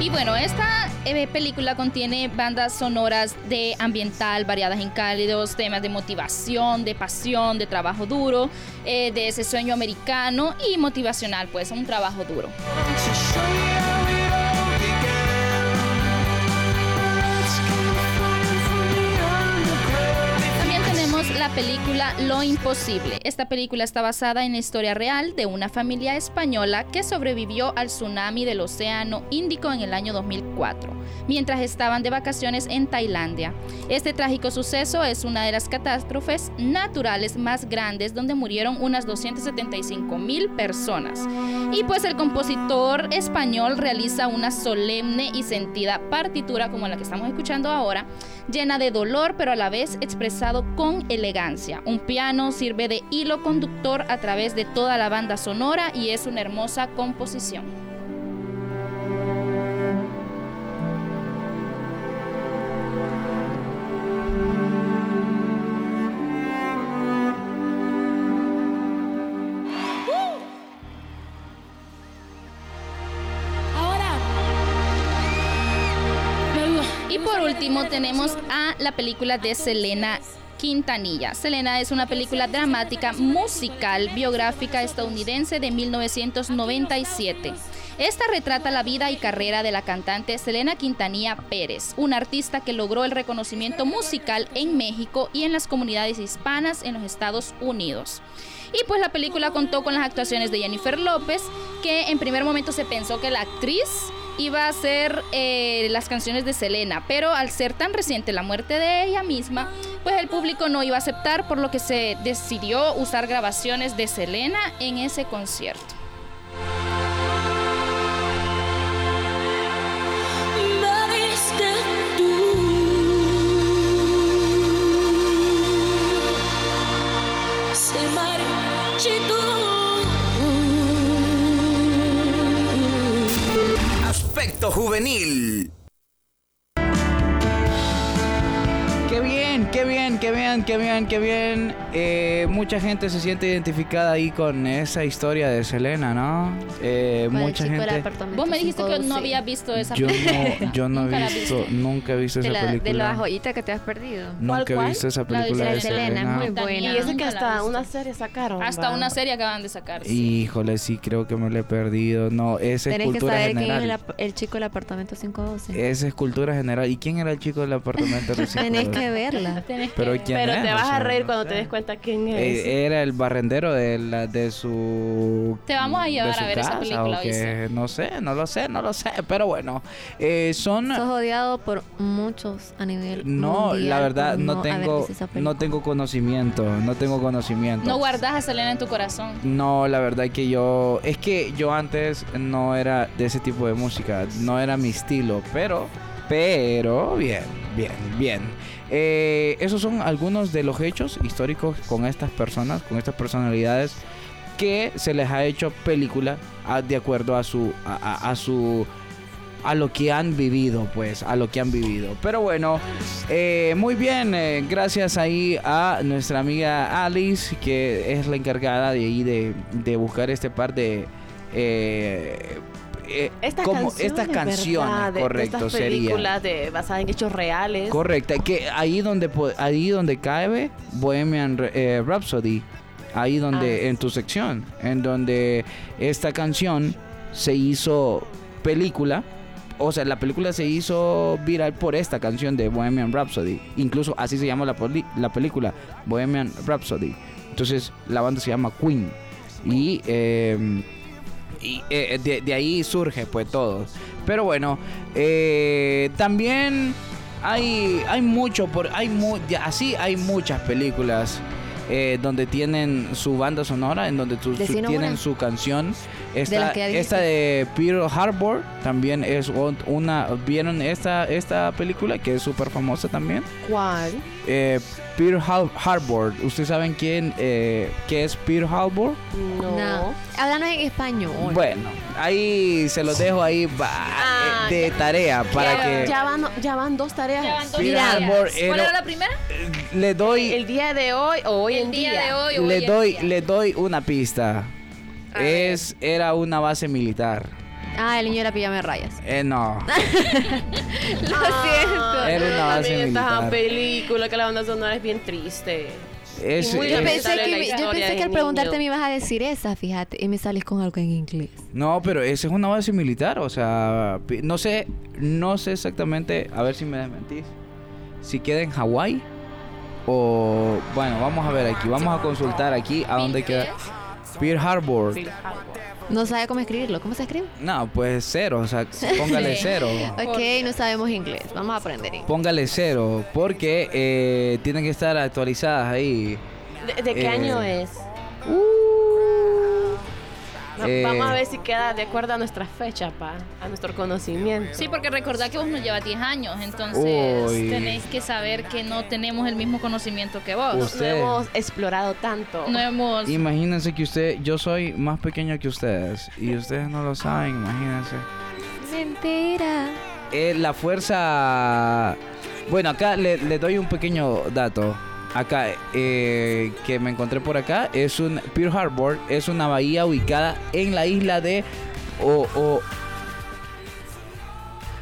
Y bueno, esta eh, película contiene bandas sonoras de ambiental variadas en cálidos, temas de motivación, de pasión, de trabajo duro, eh, de ese sueño americano y motivacional, pues un trabajo duro. La película Lo Imposible. Esta película está basada en la historia real de una familia española que sobrevivió al tsunami del Océano Índico en el año 2004, mientras estaban de vacaciones en Tailandia. Este trágico suceso es una de las catástrofes naturales más grandes donde murieron unas 275 mil personas. Y pues el compositor español realiza una solemne y sentida partitura como la que estamos escuchando ahora, llena de dolor pero a la vez expresado con elegancia. Un piano sirve de hilo conductor a través de toda la banda sonora y es una hermosa composición. Y por último tenemos a la película de Selena Quintanilla. Selena es una película dramática, musical, biográfica estadounidense de 1997. Esta retrata la vida y carrera de la cantante Selena Quintanilla Pérez, una artista que logró el reconocimiento musical en México y en las comunidades hispanas en los Estados Unidos. Y pues la película contó con las actuaciones de Jennifer López, que en primer momento se pensó que la actriz iba a hacer eh, las canciones de Selena, pero al ser tan reciente la muerte de ella misma, pues el público no iba a aceptar, por lo que se decidió usar grabaciones de Selena en ese concierto. Juvenil. Bien, qué bien, qué bien, qué bien, qué bien. Eh, mucha gente se siente identificada ahí con esa historia de Selena, ¿no? Eh, mucha gente. Vos me dijiste que 512. no habías visto esa Yo película. no, yo no Nunca he la visto, viste. nunca he visto De esa la, de película. la joyita que te has perdido. Nunca he ¿Cuál, visto esa cuál? La de película de Selena, Selena. es muy buena. Y ese que la hasta una serie sacaron. Hasta va. una serie acaban de sacar. sí. Híjole, sí, creo que me lo he perdido. No, esa es Tenés que cultura saber quién es el, el chico del apartamento 512. Esa es cultura general. ¿Y quién era el chico del apartamento de Tenés que verla. Tenés Pero quién Pero es? te O vas a sea, reír no cuando sé. te des cuenta quién es. Eh, era el barrendero de, la, de su Te vamos a de llevar su a ver esa casa, película, o que- ¿oíste? no sé no lo sé no lo sé pero bueno eh, son Sos odiado por muchos a nivel no mundial la verdad no haber tengo esa no película. tengo conocimiento no tengo conocimiento No guardas a Selena en tu corazón. No, la verdad que yo es que yo antes no era de ese tipo de música, no era mi estilo, pero pero bien, bien, bien. Eh, esos son algunos de los hechos históricos con estas personas, con estas personalidades que se les ha hecho película a- de acuerdo a su a, su a lo que han vivido, pues, a lo que han vivido. Pero bueno, eh, muy bien, eh, gracias ahí a nuestra amiga Alice, que es la encargada de de, de buscar este par de... eh, Estas como- canciones, estas canciones, ¿verdad? De- de correcto, estas sería. películas de, basadas en hechos reales. Correcto, que ahí donde ahí donde cae Bohemian eh, Rhapsody, ahí donde Ah. en tu sección, en donde esta canción se hizo película, o sea, la película se hizo viral por esta canción de Bohemian Rhapsody, incluso así se llama la, la película, Bohemian Rhapsody. Entonces la banda se llama Queen y eh, y eh, de, de ahí surge pues todo. Pero bueno, eh, también hay, hay mucho, por, hay mu- así hay muchas películas eh, donde tienen su banda sonora, en donde tu- su- tienen una. su canción. De Esta, ya esta de Pearl Harbor también es una... ¿Vieron esta, esta película que es súper famosa también? ¿Cuál? Eh, Pearl Har- Harbor. ¿Ustedes saben quién eh, qué es Pearl Harbor? No. No. Háblanos en español. Bueno, ahí se los dejo ahí Ah, eh, de tarea para ya, que ya van, ya van dos tareas. Ya van dos Pearl tareas. Harbor ¿Cuál era- la primera? le doy El día de hoy o hoy El en día día. de hoy o le hoy en doy día. le doy una pista. A ver. Es era una base militar. Ah, el niño de la pijama de rayas. Eh, no. Lo siento. Era una base También esta militar. película que la banda sonora es bien triste. Es, muy pensé, que, yo pensé que al preguntarte niño. me ibas a decir esa, fíjate, y me sales con algo en inglés. no, pero esa es una base militar, o sea, no sé, no sé exactamente, a ver si me desmentís. Si queda en Hawái o bueno, vamos a ver aquí, vamos a consultar aquí a dónde queda Pearl Harbor. No sabe cómo escribirlo. ¿Cómo se escribe? No, pues cero, o sea, póngale cero. Ok, no sabemos inglés. Vamos a aprender inglés. Póngale cero, porque eh, tienen que estar actualizadas ahí. ¿De, de qué Eh, año es? Va- Eh, Vamos a ver si queda de acuerdo a nuestra fecha, pa, a nuestro conocimiento. Sí, porque recordad que vos nos llevas 10 años, entonces Uy. tenéis que saber que no tenemos el mismo conocimiento que vos. No Usted- hemos explorado tanto. No hemos... Imagínense que usted, yo soy más pequeño que ustedes y ustedes no lo saben, imagínense. Mentira. Eh, la fuerza, bueno, acá le, le doy un pequeño dato. Acá, eh, que me encontré por acá, es un Pearl Harbor, es una bahía ubicada en la isla de o, o-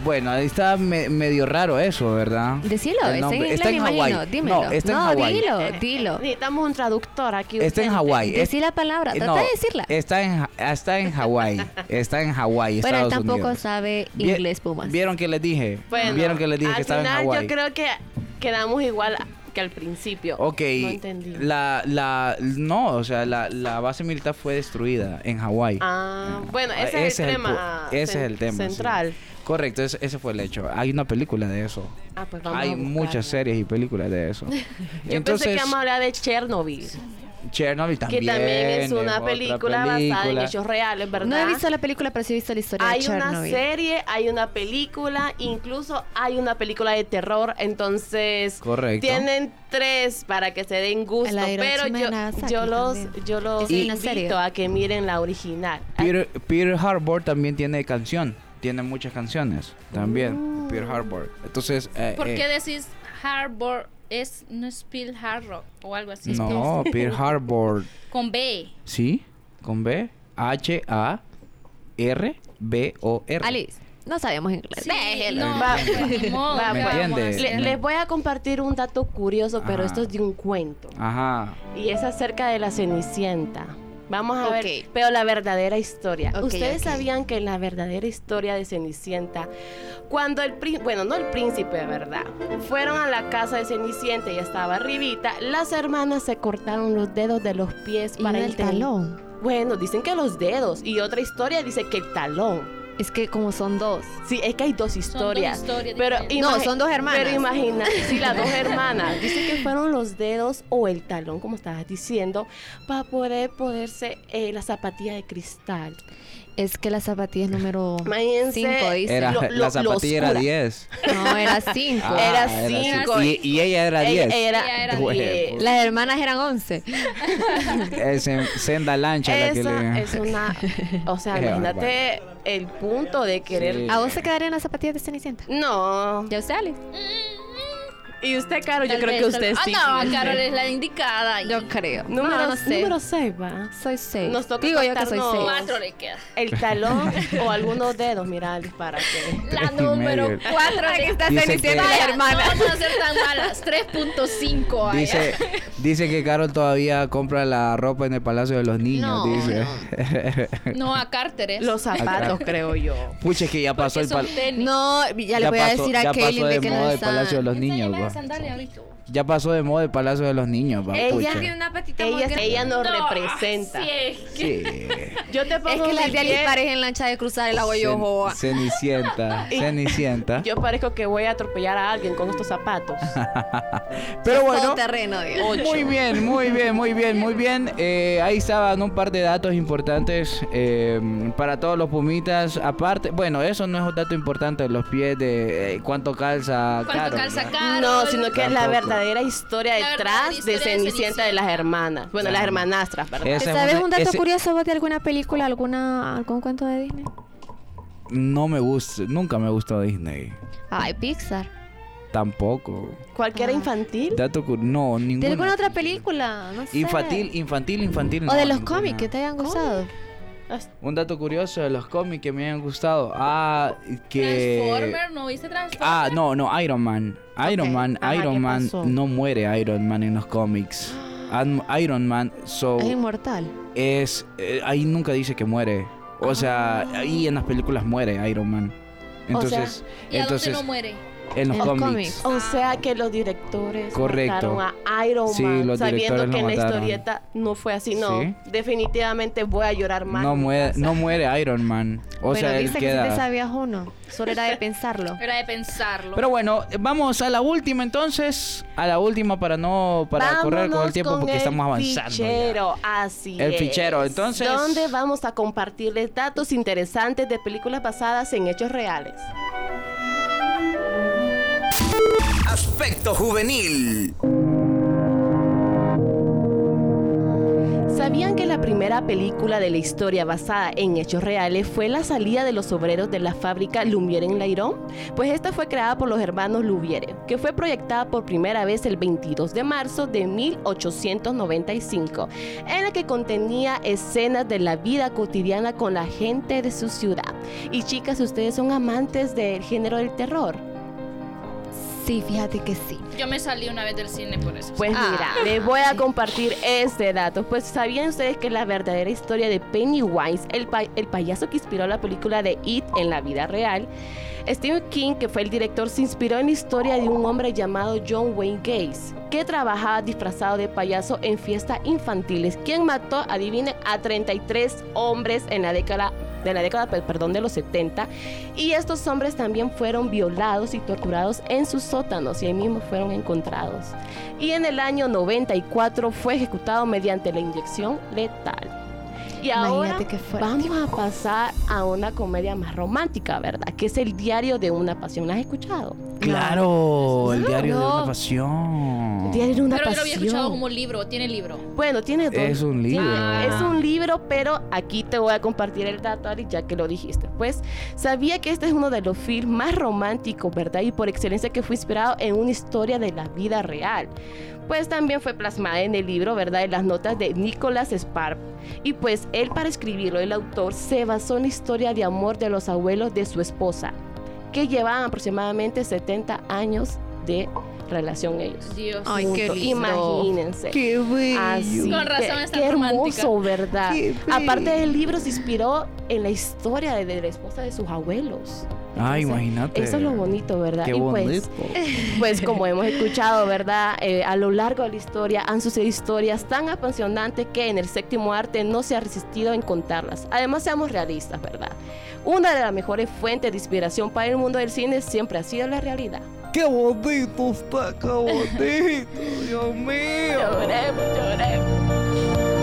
bueno, ahí está me- medio raro eso, ¿verdad? Decilo, El está en nombre- inglés, está en me imagino. Hawái. Dímelo. No, está en Hawái. dilo, Eh, dilo. Necesitamos un traductor aquí. Está en. Hawái. Decí la palabra, eh, trata no, de decirla. Está en, está en Hawái. Está en Hawái, Bueno, él Estados tampoco Unidos. sabe inglés, Pumas. ¿Vieron que les dije? Bueno, ¿Vieron que les dije que estaba en final Hawái? Yo creo que quedamos igual que al principio. Ok, No entendí. la, la, no, o sea, la, la base militar fue destruida en Hawái. Ah, Eh, bueno, ese, es el tema. ese es el tema. sí. Central. Correcto, ese, ese fue el hecho. Hay una película de eso. Ah, pues vamos Hay a muchas series y películas de eso. Yo pensé que íbamos a hablar de Chernobyl, Chernobyl también. que también es una película, basada en hechos reales, ¿verdad? No he visto la película, pero sí he visto la historia hay de una Chernobyl. serie, hay una película, incluso hay una película de terror, entonces Correcto. tienen tres para que se den gusto, pero yo, Nagasaki yo los yo los una invito a que miren la original. Peter, Peter Harbor también tiene canción. Tiene muchas canciones también. Mm. Peter Harbor. Entonces. eh, ¿Por eh, qué decís Harbor? Es, no es Pearl Harbor o algo así. No, Peter Harbor. Con B. ¿Sí? ¿Con B? H-A-R-B-O-R. Alice, no sabemos inglés. Le- les voy a compartir un dato curioso, pero Ajá. esto es de un cuento. Ajá. Y es acerca de la Cenicienta. Vamos a ver, pero la verdadera historia. Ustedes sabían que en la verdadera historia de Cenicienta, cuando el príncipe, bueno, no el príncipe, ¿verdad? Fueron a la casa de Cenicienta y estaba arribita, las hermanas se cortaron los dedos de los pies Y para no el inten- talón. Bueno, dicen que los dedos. Y otra historia dice que el talón. Es que como son dos. Sí, es que hay dos Son dos historias. historias pero. No, son dos hermanas. Pero imagina, sí, las dos hermanas. Dice que fueron los dedos o el talón, como estabas diciendo, para poder poderse eh, la zapatilla de cristal. Es que la zapatilla es número Imagínense. 5, dice. Era, Lo- la lo- lo zapatilla era oscura. 10. No, era 5. Ah, Era cinco. cinco. Y, y ella era 10. Ella era, Ella era Güey, diez. Las hermanas eran 11. Es en senda lancha la que Esa le... es una. O sea, imagínate el punto de querer. Sí. ¿A vos se quedarían las zapatillas de Cenicienta? No. ¿Ya usted, Ale? Y usted, Caro, yo creo que usted sí. Ah, no. Carol es la indicada. Yo creo. Número, no, no sé. número 6, va. Soy 6. Nos toca Digo yo que soy contarnos- 6. Cuatro le queda. El talón o algunos dedos, mira, para que. La número medio. cuatro le está Cenicienta que- la hermana. No vamos a ser tan malas. 3.5. vaya. Dice, dice que Carol todavía compra la ropa en el Palacio de los Niños, No, dice. No, a Carteres. Los zapatos, creo yo. Pucha, es que ya pasó Porque el son pal- tenis. No, ya le Ya voy a decir a ya Kaylin pasó de que moda no el Palacio de está. los Niños, Sandale ari Ya pasó de moda el Palacio de los Niños, va. Ella-. Tiene una patita Ella, ella nos No, representa. sí, es que- Sí. Yo te Es pongo que las de Ali parecen lancha de cruzar el agua y ojo. Cen- Cenicienta, Cenicienta. Yo parezco que voy a atropellar a alguien con estos zapatos. Pero bueno, terreno, muy bien, muy bien, muy bien, muy bien. Eh, ahí estaban un par de datos importantes eh, para todos los pumitas. Aparte, bueno, eso no es un dato importante, los pies de eh, cuánto calza ¿Cuánto Carol, calza ¿no? Carol? No, sino que es la Tampoco. Verdadera historia La detrás verdadera de historia de Cenicienta de las hermanas. Bueno, las hermanastras, ¿verdad? Ese es ¿Sabes un- dato ese- curioso vos de alguna película, alguna algún cuento de Disney? No me gusta, nunca me gustó Disney. Ay, Pixar. Tampoco. Cualquiera infantil. Dato no, ¿De ninguna. alguna otra película? No sé. Infantil, infantil, infantil. O de los ninguna. cómics que te hayan gustado. Un dato curioso de los cómics que me han gustado. Ah, que. Transformer, ¿no viste Transformer? Ah, no, no, Iron Man. Iron. Man, Ajá, Iron ¿qué Man pasó? no muere Iron Man en los cómics. Iron Man, so Es inmortal. es eh, ahí nunca dice que muere. O sea, ahí en las películas muere Iron Man. Entonces, ¿Y a entonces dónde no muere? En los En cómics. cómics. O sea que los directores Correcto. mataron a Iron Sí, Man los sabiendo que en la historieta no fue así. No, Sí. definitivamente voy a llorar más. No muere, no muere Iron Man. O Pero sea, él dice que si queda. te sabías uno. Solo era de pensarlo. Era de pensarlo. Pero bueno, vamos a la última entonces. A la última para no para correr con el Vámonos tiempo con porque el estamos avanzando. ya. Fichero, así El es. fichero, entonces- Donde vamos a compartirles datos interesantes de películas basadas en hechos reales. Aspecto juvenil. ¿Sabían que la primera película de la historia basada en hechos reales fue la salida de los obreros de la fábrica Lumière en Lairón? Pues esta fue creada por los hermanos Lumière, que fue proyectada por primera vez el 22 de marzo de 1895, en la que contenía escenas de la vida cotidiana con la gente de su ciudad. Y chicas, ¿ustedes son amantes del género del terror? Sí, fíjate que sí. Yo me salí una vez del cine por eso. Pues Ah. mira, les voy a compartir este dato. Pues sabían ustedes que la verdadera historia de Pennywise, el, pa- el payaso que inspiró la película de It en la vida real, Stephen King, que fue el director, se inspiró en la historia de un hombre llamado John Wayne Gacy, que trabajaba disfrazado de payaso en fiestas infantiles, quien mató, adivinen, a 33 hombres en la década de la década, pe- perdón, de los 70 y estos hombres también fueron violados y torturados en sus sótanos y ahí mismo fueron encontrados. Y en el año 94 fue ejecutado mediante la inyección letal. Y ahora vamos a pasar a una comedia más romántica, ¿verdad? Que es el diario de una pasión. ¿La has escuchado? Claro, el diario de No. una pasión. Diario de una Pero yo lo había escuchado pasión. como libro. Tiene libro. Bueno, tiene dos. Es un libro. Sí, es un libro, pero aquí te voy a compartir el dato, Ari, ya que lo dijiste. Pues sabía que este es uno de los films más románticos, ¿verdad? Y por excelencia que fue inspirado en una historia de la vida real. Pues también fue plasmada en el libro, ¿verdad? En las notas de Nicholas Spark. Y pues él para escribirlo, el autor se basó en la historia de amor de los abuelos de su esposa, que llevaban aproximadamente 70 años de relación ellos. Dios. Ay, qué lindo. Imagínense. Qué bello. Así Con razón qué hermoso, ¿verdad? Qué Aparte del libro se inspiró en la historia de, de la esposa de sus abuelos. Entonces, imagínate. Eso es lo bonito, ¿verdad? Qué y pues, pues como hemos escuchado, ¿verdad? Eh, a lo largo de la historia han sucedido historias tan apasionantes que en el séptimo arte no se ha resistido en contarlas. Además, seamos realistas, ¿verdad? Una de las mejores fuentes de inspiración para el mundo del cine siempre ha sido la realidad. Qué bonito está, qué bonito, Dios mío. Lloremos, lloremos.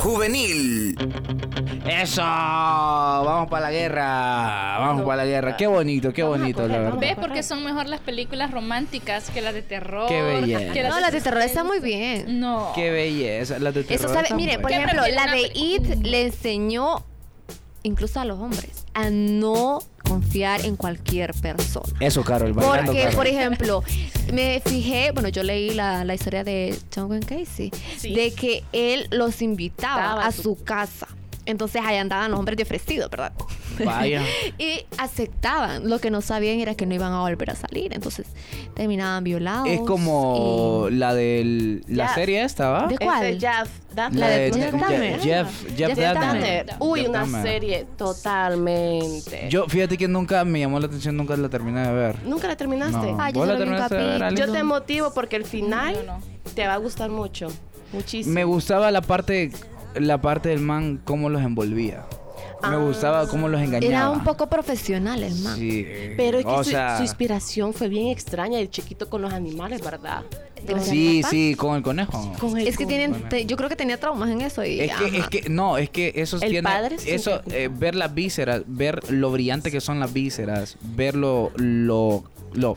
Juvenil. Eso, vamos para la guerra, vamos para la guerra. Qué bonito, qué bonito, la verdad. ¿Ves? Porque son mejor las películas románticas que las de terror. Qué belleza. que las No, la de terror está muy bien. No. Qué belleza, la de terror Eso sabe, están mire, por ejemplo, la de It le enseñó incluso a los hombres a no confiar en cualquier persona. Eso, Carol, bailando, Porque, Carol. por ejemplo, me fijé, bueno, yo leí la, la historia de John Wayne Casey, Sí. de que él los invitaba Estaba a su- su casa. Entonces ahí andaban los hombres de ofrecido, ¿verdad? Vaya. y aceptaban. Lo que no sabían era que no iban a volver a salir. Entonces terminaban violados. Es como y- la de la serie esta, ¿va? ¿De cuál? Este Jeff Dahmer. La de Je- Jeff Je- Dahmer. Jeff, Jeff Jeff Dahmer. Dahmer. Uy, Jeff una Dahmer. serie totalmente. Yo, fíjate que nunca me llamó la atención, nunca la terminé de ver. ¿Nunca la terminaste? No. Ay, yo ¿Vos la terminaste de ver? Yo te motivo porque el final no. te va a gustar mucho. Muchísimo. Me gustaba la parte, la parte del man, cómo los envolvía. Me Ah. gustaba cómo los engañaba. Era un poco profesional el man. Sí. Pero es que o su, sea, su inspiración fue bien extraña, el chiquito con los animales, ¿verdad? Sí, sí, con el conejo. Con el- Es que con- tienen, te- yo creo que tenía traumas en eso y Es que, es que, no, es que eso El tiene, padre eso, eh, ver las vísceras, ver lo brillante que son las vísceras, ver lo, lo, lo,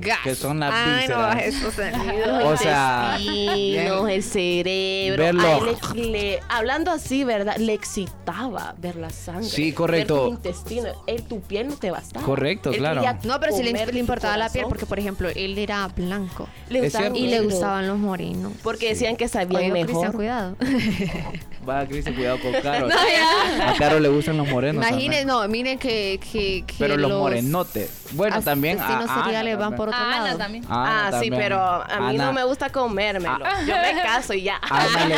Gas. que son las Ay, no, vísceras. eso se- o sea, intestinos, el cerebro. Verlo. A él le- le- hablando así, ¿verdad? Le excitaba ver la sangre. Sí, correcto. Ver tus intestinos. Él, tu piel no te bastaba. Correcto, Él claro. quería No, pero sí le, comer le tu importaba la piel corazón. porque, por ejemplo, él era blanco le Es gustaban cierto. y le negros. gustaban los morinos. Porque decían que sabían Oye, Cristian, mejor. cuidado. va, Cristian, cuidado con Carol. No, ya. A Carol le gustan los morenos. Imaginen, también. no, miren que, que, que Pero los, morenotes. Bueno, también. a asesinos Ana seriales van también. Por otro Ana lado. también. Ana ah, sí, también. pero a mí Ana- no me gusta comérmelo. Ah. Yo me caso y ya. A Ana le,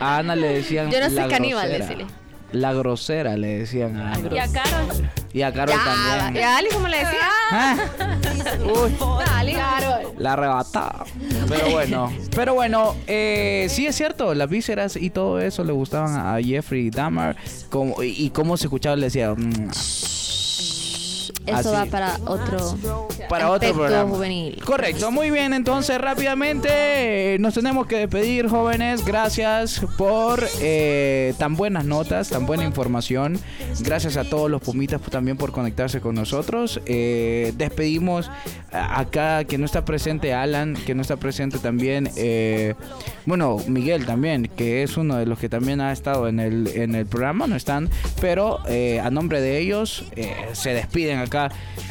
a Ana le decían. Yo no soy la caníbal, decile. La grosera le decían a Ana. Y a Carol. Y a Carol Ya, también. ya, Ali, ¿cómo le decía? Ah, Dale. la arrebatada. Pero bueno, pero bueno, eh, sí es cierto, las vísceras y todo eso le gustaban a Jeffrey Dahmer. Como, y, y cómo se escuchaba, le decía. mm, Eso va para otro para otro programa. juvenil. Correcto, muy bien, entonces rápidamente eh, nos tenemos que despedir, jóvenes. Gracias por eh, tan buenas notas, tan buena información. Gracias a todos los pumitas también por conectarse con nosotros. Eh, despedimos acá que no está presente Alan, que no está presente también, eh, bueno, Miguel también, que es uno de los que también ha estado en el, en el programa, no están, pero eh, a nombre de ellos eh, se despiden acá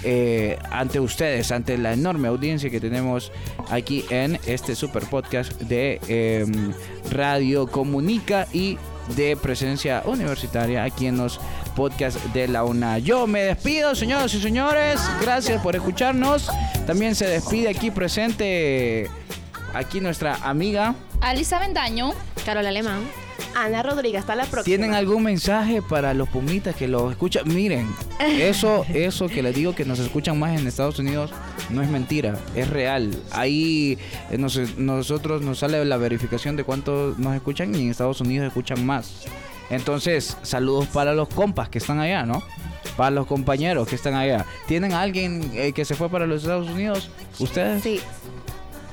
eh, ante ustedes, ante la enorme audiencia que tenemos aquí en este super podcast de eh, Radio Comunica y de presencia universitaria aquí en los podcasts de la UNA. Yo me despido, señoras y señores. Gracias por escucharnos. También se despide aquí presente aquí nuestra amiga. Alisa Bendaño. Carol Alemán. Ana Rodríguez, hasta la próxima. ¿Tienen algún mensaje para los pumitas que los escuchan? Miren, eso, eso que les digo que nos escuchan más en Estados Unidos no es mentira, es real. Ahí eh, nos- nosotros nos sale la verificación de cuántos nos escuchan y en Estados Unidos escuchan más. Entonces, saludos para los compas que están allá, ¿no? Para los compañeros que están allá. ¿Tienen alguien eh, que se fue para los Estados Unidos? ¿Ustedes? Sí.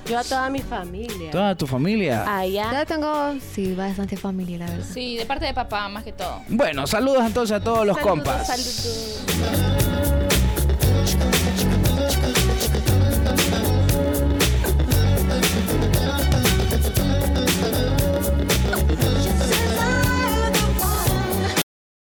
Yo a toda mi familia. ¿Toda tu familia? Allá. Ya tengo, sí, bastante familia, la verdad. Sí, de parte de papá, más que todo. Bueno, saludos entonces a todos los Saludos, compas. saludos.